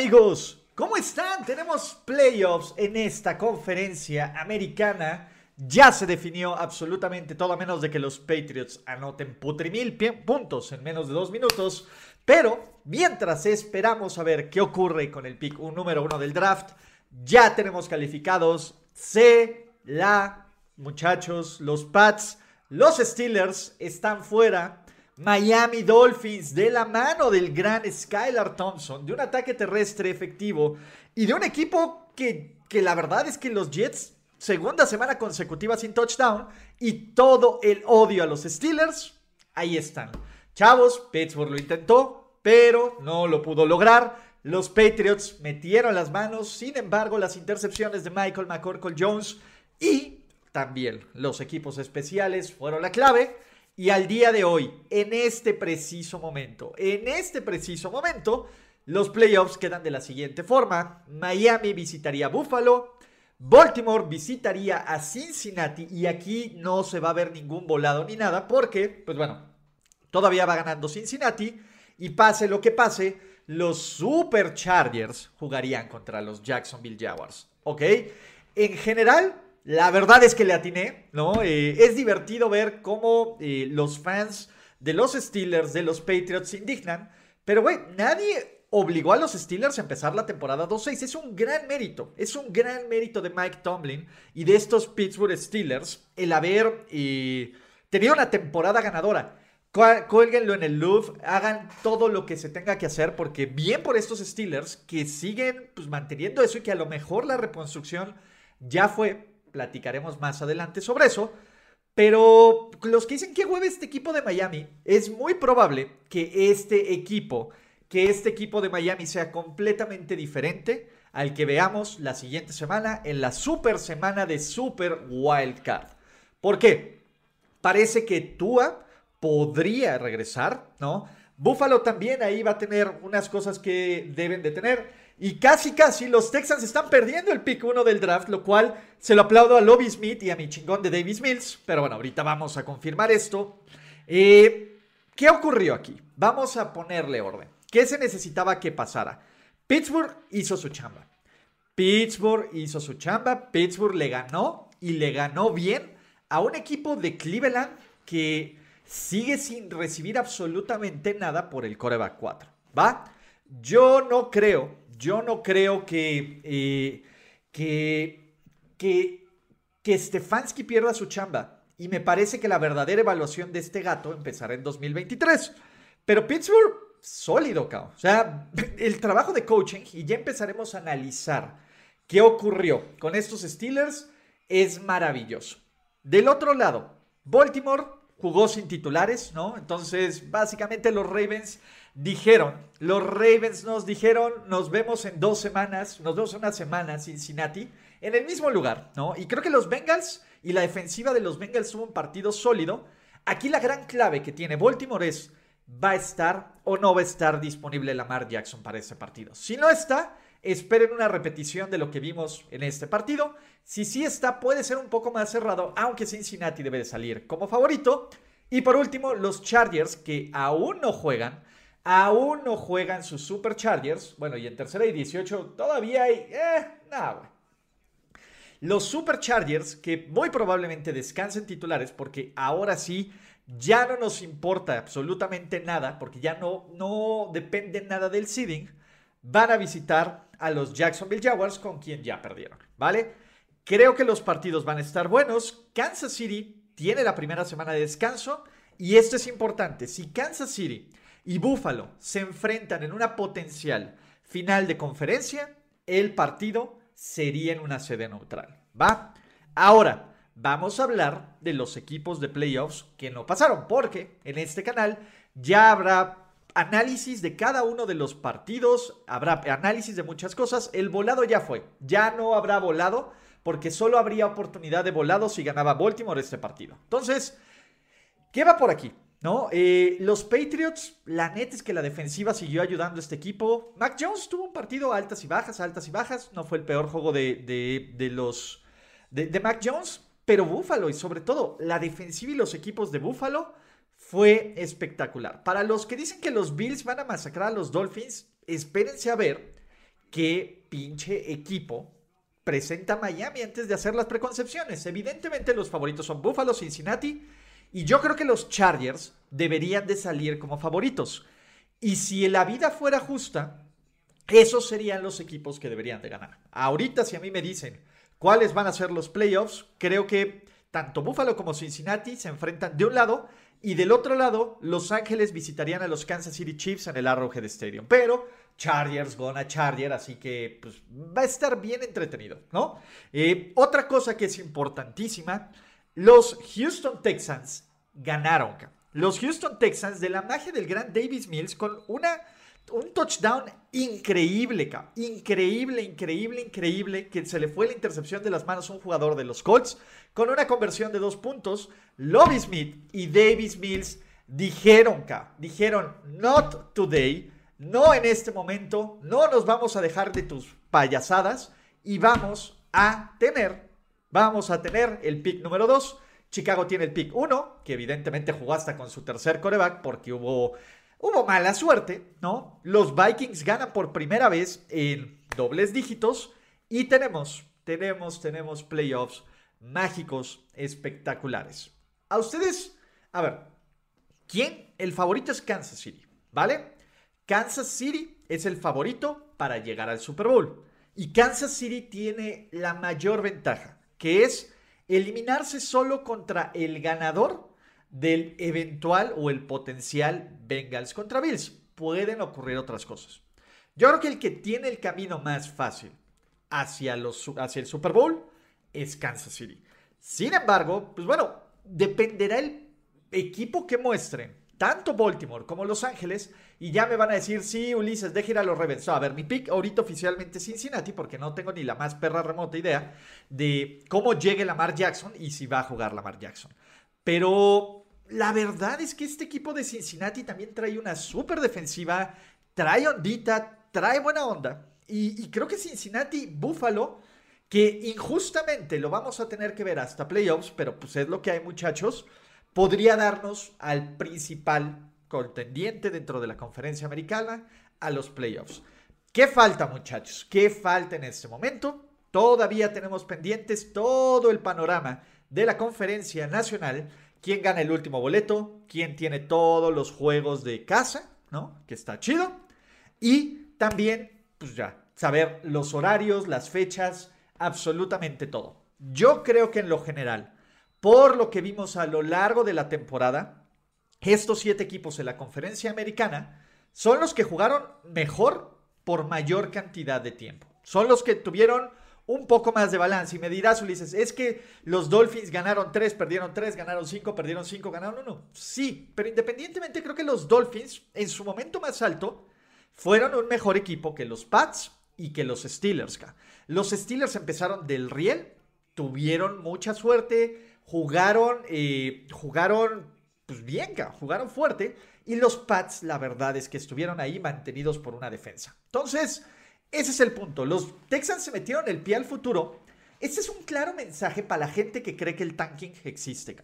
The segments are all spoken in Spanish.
Amigos, ¿cómo están? Tenemos playoffs en esta conferencia americana. Ya se definió absolutamente todo a menos de que los Patriots anoten putrimil puntos en menos de dos minutos. Pero mientras esperamos a ver qué ocurre con el pick número uno del draft, ya tenemos calificados C, la, muchachos, los Pats, los Steelers están fuera. Miami Dolphins de la mano del gran Skylar Thompson, de un ataque terrestre efectivo y de un equipo que, que la verdad es que los Jets, segunda semana consecutiva sin touchdown y todo el odio a los Steelers, ahí están. Chavos, Pittsburgh lo intentó, pero no lo pudo lograr. Los Patriots metieron las manos, sin embargo, las intercepciones de Michael McCorkle Jones y también los equipos especiales fueron la clave. Y al día de hoy, en este preciso momento, en este preciso momento, los playoffs quedan de la siguiente forma. Miami visitaría Buffalo, Baltimore visitaría a Cincinnati y aquí no se va a ver ningún volado ni nada porque, pues bueno, todavía va ganando Cincinnati y pase lo que pase, los Superchargers jugarían contra los Jacksonville Jaguars, ¿ok? En general, la verdad es que le atiné, ¿no? Eh, es divertido ver cómo eh, los fans de los Steelers, de los Patriots se indignan. Pero, güey, nadie obligó a los Steelers a empezar la temporada 2-6. Es un gran mérito. Es un gran mérito de Mike Tomlin y de estos Pittsburgh Steelers el haber eh, tenido una temporada ganadora. Cuélguenlo en el Louvre, hagan todo lo que se tenga que hacer, porque bien por estos Steelers que siguen pues, manteniendo eso y que a lo mejor la reconstrucción ya fue, platicaremos más adelante sobre eso. Pero los que dicen que hueve este equipo de Miami, es muy probable que este equipo, que este equipo de Miami sea completamente diferente al que veamos la siguiente semana en la super semana de Super Wild Card. ¿Por qué? Parece que Tua podría regresar, ¿no? Buffalo también ahí va a tener unas cosas que deben de tener. Y casi, casi los Texans están perdiendo el pick 1 del draft, lo cual se lo aplaudo a Lobby Smith y a mi chingón de Davis Mills. Pero bueno, ahorita vamos a confirmar esto. Eh, ¿Qué ocurrió aquí? Vamos a ponerle orden. ¿Qué se necesitaba que pasara? Pittsburgh hizo su chamba. Pittsburgh hizo su chamba. Pittsburgh le ganó y le ganó bien a un equipo de Cleveland que sigue sin recibir absolutamente nada por el coreback 4. ¿Va? Yo no creo yo no creo que, eh, que, que, Stefanski pierda su chamba. Y me parece que la verdadera evaluación de este gato empezará en 2023. Pero Pittsburgh, sólido, cabrón. O sea, el trabajo de coaching, y ya empezaremos a analizar qué ocurrió con estos Steelers, es maravilloso. Del otro lado, Baltimore jugó sin titulares, ¿no? Entonces, básicamente los Ravens dijeron, los Ravens nos dijeron, nos vemos en dos semanas, nos vemos en una semana, Cincinnati, en el mismo lugar, ¿no? Y creo que los Bengals y la defensiva de los Bengals tuvo un partido sólido. Aquí la gran clave que tiene Baltimore es, ¿va a estar o no va a estar disponible Lamar Jackson para ese partido? Si no está, esperen una repetición de lo que vimos en este partido. Si sí está, puede ser un poco más cerrado, aunque Cincinnati debe de salir como favorito. Y por último, los Chargers, que aún no juegan, Aún no juegan sus Superchargers. Bueno, y en tercera y 18 todavía hay... Eh, nada, güey. Los Superchargers, que muy probablemente descansen titulares, porque ahora sí ya no nos importa absolutamente nada, porque ya no, no depende nada del seeding, van a visitar a los Jacksonville Jaguars con quien ya perdieron, ¿vale? Creo que los partidos van a estar buenos. Kansas City tiene la primera semana de descanso y esto es importante. Si Kansas City y Buffalo se enfrentan en una potencial final de conferencia, el partido sería en una sede neutral. ¿Va? Ahora, vamos a hablar de los equipos de playoffs que no pasaron, porque en este canal ya habrá análisis de cada uno de los partidos, habrá análisis de muchas cosas. El volado ya fue, ya no habrá volado porque solo habría oportunidad de volado si ganaba Baltimore este partido. Entonces, ¿qué va por aquí? ¿No? Eh, los Patriots, la neta es que la defensiva siguió ayudando a este equipo. Mac Jones tuvo un partido altas y bajas, altas y bajas. No fue el peor juego de, los de, de Mac Jones, pero Buffalo y sobre todo la defensiva y los equipos de Buffalo fue espectacular. Para los que dicen que los Bills van a masacrar a los Dolphins, espérense a ver qué pinche equipo presenta Miami antes de hacer las preconcepciones. Evidentemente los favoritos son Buffalo, Cincinnati y yo creo que los Chargers deberían de salir como favoritos. Y si la vida fuera justa, esos serían los equipos que deberían de ganar. Ahorita si a mí me dicen cuáles van a ser los playoffs, creo que tanto Buffalo como Cincinnati se enfrentan de un lado y del otro lado, Los Ángeles visitarían a los Kansas City Chiefs en el Arrowhead Stadium. Pero Chargers gonna Charger, así que pues, va a estar bien entretenido, ¿no? Eh, otra cosa que es importantísima, los Houston Texans ganaron. Los Houston Texans de la magia del gran Davis Mills con una un touchdown increíble, increíble, increíble, increíble, que se le fue la intercepción de las manos a un jugador de los Colts, con una conversión de dos puntos, Lobby Smith y Davis Mills dijeron, dijeron, not today, no en este momento, no nos vamos a dejar de tus payasadas y vamos a tener, vamos a tener el pick número 2. Chicago tiene el pick 1, que evidentemente jugó hasta con su tercer coreback porque hubo Hubo mala suerte, ¿no? Los Vikings ganan por primera vez en dobles dígitos y tenemos, tenemos, tenemos playoffs mágicos espectaculares. A ustedes, a ver, ¿quién? El favorito es Kansas City, ¿vale? Kansas City es el favorito para llegar al Super Bowl. Y Kansas City tiene la mayor ventaja, que es eliminarse solo contra el ganador del eventual o el potencial Bengals contra Bills. Pueden ocurrir otras cosas. Yo creo que el que tiene el camino más fácil hacia, los, hacia el Super Bowl es Kansas City. Sin embargo, pues bueno, dependerá el equipo que muestren, tanto Baltimore como Los Ángeles, y ya me van a decir, sí, Ulises, deje ir a los Ravens. a ver, mi pick ahorita oficialmente es Cincinnati, porque no tengo ni la más perra remota idea de cómo llegue Lamar Jackson y si va a jugar Lamar Jackson. Pero la verdad es que este equipo de Cincinnati también trae una súper defensiva, trae ondita, trae buena onda. Y, creo que Cincinnati, Buffalo, que injustamente lo vamos a tener que ver hasta playoffs, pero pues es lo que hay muchachos, podría darnos al principal contendiente dentro de la conferencia americana a los playoffs. ¿Qué falta muchachos? ¿Qué falta en este momento? Todavía tenemos pendientes todo el panorama de la conferencia nacional quién gana el último boleto, quién tiene todos los juegos de casa, ¿no? Que está chido. Y también, pues ya, saber los horarios, las fechas, absolutamente todo. Yo creo que en lo general, por lo que vimos a lo largo de la temporada, estos siete equipos en la conferencia americana son los que jugaron mejor por mayor cantidad de tiempo. Son los que tuvieron un poco más de balance. Y me dirás, Ulises, es que los Dolphins ganaron 3, perdieron 3, ganaron 5, perdieron 5, ganaron 1. Sí, pero independientemente creo que los Dolphins en su momento más alto fueron un mejor equipo que los Pats y que los Steelers. Los Steelers empezaron del riel, tuvieron mucha suerte, jugaron, eh, jugaron pues bien, jugaron fuerte. Y los Pats, la verdad es que estuvieron ahí mantenidos por una defensa. Entonces, ese es el punto. Los Texans se metieron el pie al futuro. Este es un claro mensaje para la gente que cree que el tanking existe.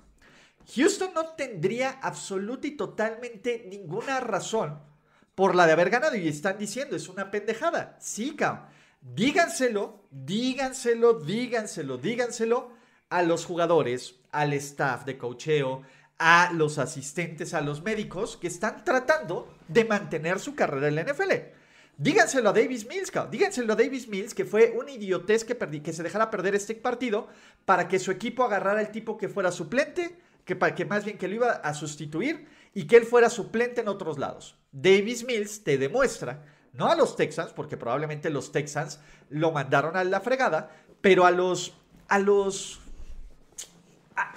Houston no tendría absoluta y totalmente ninguna razón por la de haber ganado. Y están diciendo, es una pendejada. Sí, cabrón. Díganselo, díganselo, díganselo, díganselo a los jugadores, al staff de cocheo, a los asistentes, a los médicos que están tratando de mantener su carrera en la NFL. Díganselo a Davis Mills, cabrón. Díganselo a Davis Mills que fue un idiotez que, que se dejara perder este partido para que su equipo agarrara el tipo que fuera suplente, que, que más bien que lo iba a sustituir y que él fuera suplente en otros lados. Davis Mills te demuestra, no a los Texans, porque probablemente los Texans lo mandaron a la fregada, pero a los, a los,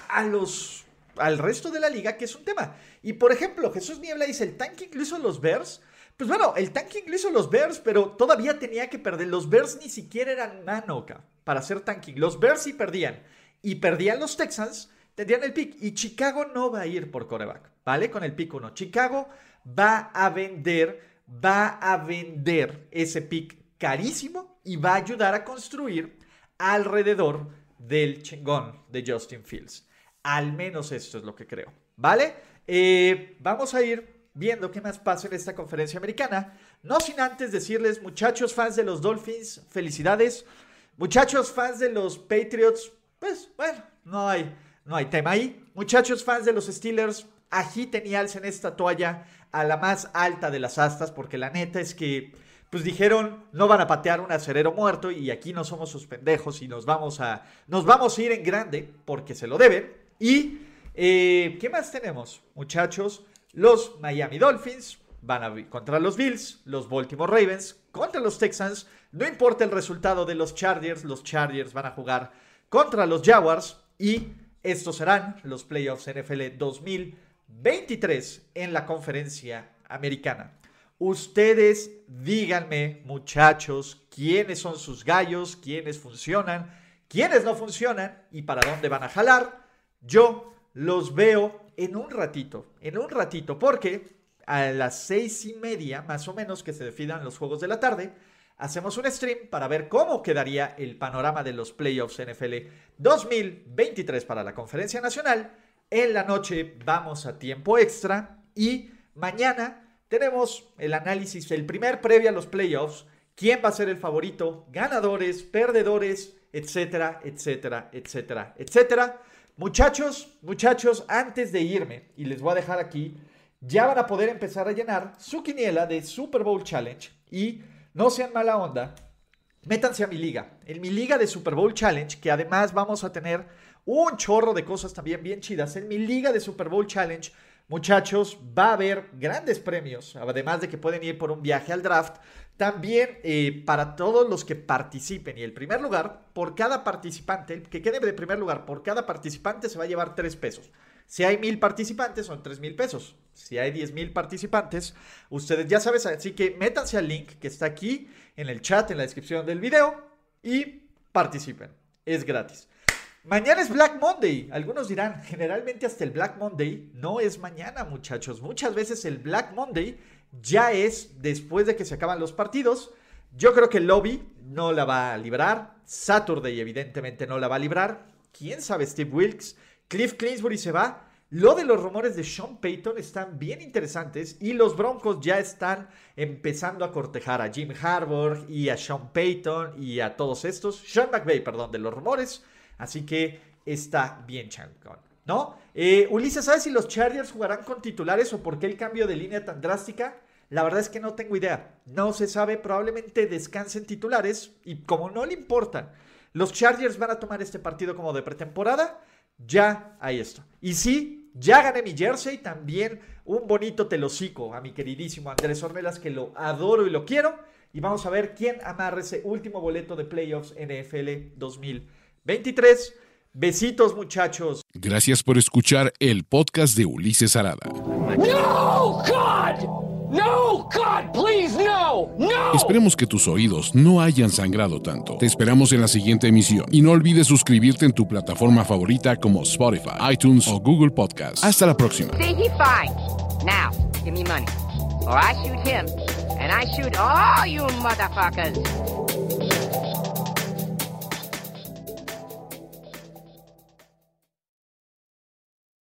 a, los, al resto de la liga, que es un tema. Y por ejemplo, Jesús Niebla dice, el tanking lo hizo los Bears. Pues bueno, el tanking lo hizo los Bears, pero todavía tenía que perder. Los Bears ni siquiera eran mano para hacer tanking. Los Bears sí perdían. Y perdían los Texans, tendrían el pick. Y Chicago no va a ir por coreback, ¿vale? Con el pick 1. Chicago va a vender, va a vender ese pick carísimo y va a ayudar a construir alrededor del chingón de Justin Fields. Al menos esto es lo que creo, ¿vale? Eh, vamos a ir viendo qué más pasa en esta conferencia americana. No sin antes decirles, muchachos fans de los Dolphins, felicidades. Muchachos fans de los Patriots, pues bueno, no hay, no hay tema ahí. Muchachos fans de los Steelers, agiten y alcen esta toalla a la más alta de las astas, porque la neta es que pues dijeron, no van a patear un acerero muerto y aquí no somos sus pendejos y nos vamos a, nos vamos a ir en grande porque se lo deben. Y, eh, ¿qué más tenemos, muchachos? Los Miami Dolphins van a contra los Bills, los Baltimore Ravens contra los Texans. No importa el resultado de los Chargers, los Chargers van a jugar contra los Jaguars y estos serán los playoffs NFL 2023 en la conferencia americana. Ustedes díganme, muchachos, quiénes son sus gallos, quiénes funcionan, quiénes no funcionan y para dónde van a jalar. Yo los veo en un ratito, en un ratito, porque a las seis y media, más o menos, que se definan los juegos de la tarde, hacemos un stream para ver cómo quedaría el panorama de los playoffs NFL 2023 para la Conferencia Nacional. En la noche vamos a tiempo extra y mañana tenemos el análisis, el primer previo a los playoffs, quién va a ser el favorito, ganadores, perdedores, etcétera, etcétera, etcétera, etcétera. Muchachos, muchachos, antes de irme, y les voy a dejar aquí, ya van a poder empezar a llenar su quiniela de Super Bowl Challenge y no sean mala onda, métanse a mi liga, en mi liga de Super Bowl Challenge, que además vamos a tener un chorro de cosas también bien chidas. En mi liga de Super Bowl Challenge Muchachos, va a haber grandes premios, además de que pueden ir por un viaje al draft. También eh, para todos los que participen. Y el primer lugar, por cada participante, que quede de primer lugar, por cada participante se va a llevar tres pesos. Si hay mil participantes, son tres mil pesos. Si hay diez mil participantes, ustedes ya saben, así que métanse al link que está aquí en el chat, en la descripción del video y participen. Es gratis. Mañana es Black Monday. Algunos dirán, generalmente hasta el Black Monday no es mañana, muchachos. Muchas veces el Black Monday ya es después de que se acaban los partidos. Yo creo que lobby no la va a librar. Saturday evidentemente no la va a librar. ¿Quién sabe Steve Wilkes? Cliff Clinsbury se va. Lo de los rumores de Sean Payton están bien interesantes y los Broncos ya están empezando a cortejar a Jim Harbaugh y a Sean Payton y a todos estos. Sean McVay, perdón, de los rumores. Así que está bien chancón, ¿no? Eh, Ulises, ¿sabes si los Chargers jugarán con titulares o por qué el cambio de línea tan drástica? La verdad es que no tengo idea. No se sabe, probablemente descansen titulares y como no le importan, los Chargers van a tomar este partido como de pretemporada, ya hay esto. Y sí, ya gané mi jersey, también un bonito telocico a mi queridísimo Andrés Ornelas, que lo adoro y lo quiero. Y vamos a ver quién amarra ese último boleto de playoffs NFL 2020. 23. Besitos muchachos. Gracias por escuchar el podcast de Ulises Arada. No, God. No, God, please, no. No. Esperemos que tus oídos no hayan sangrado tanto. Te esperamos en la siguiente emisión y no olvides suscribirte en tu plataforma favorita como Spotify, iTunes o Google Podcast. Hasta la próxima. Now, give me money or I shoot him and I shoot all you motherfuckers.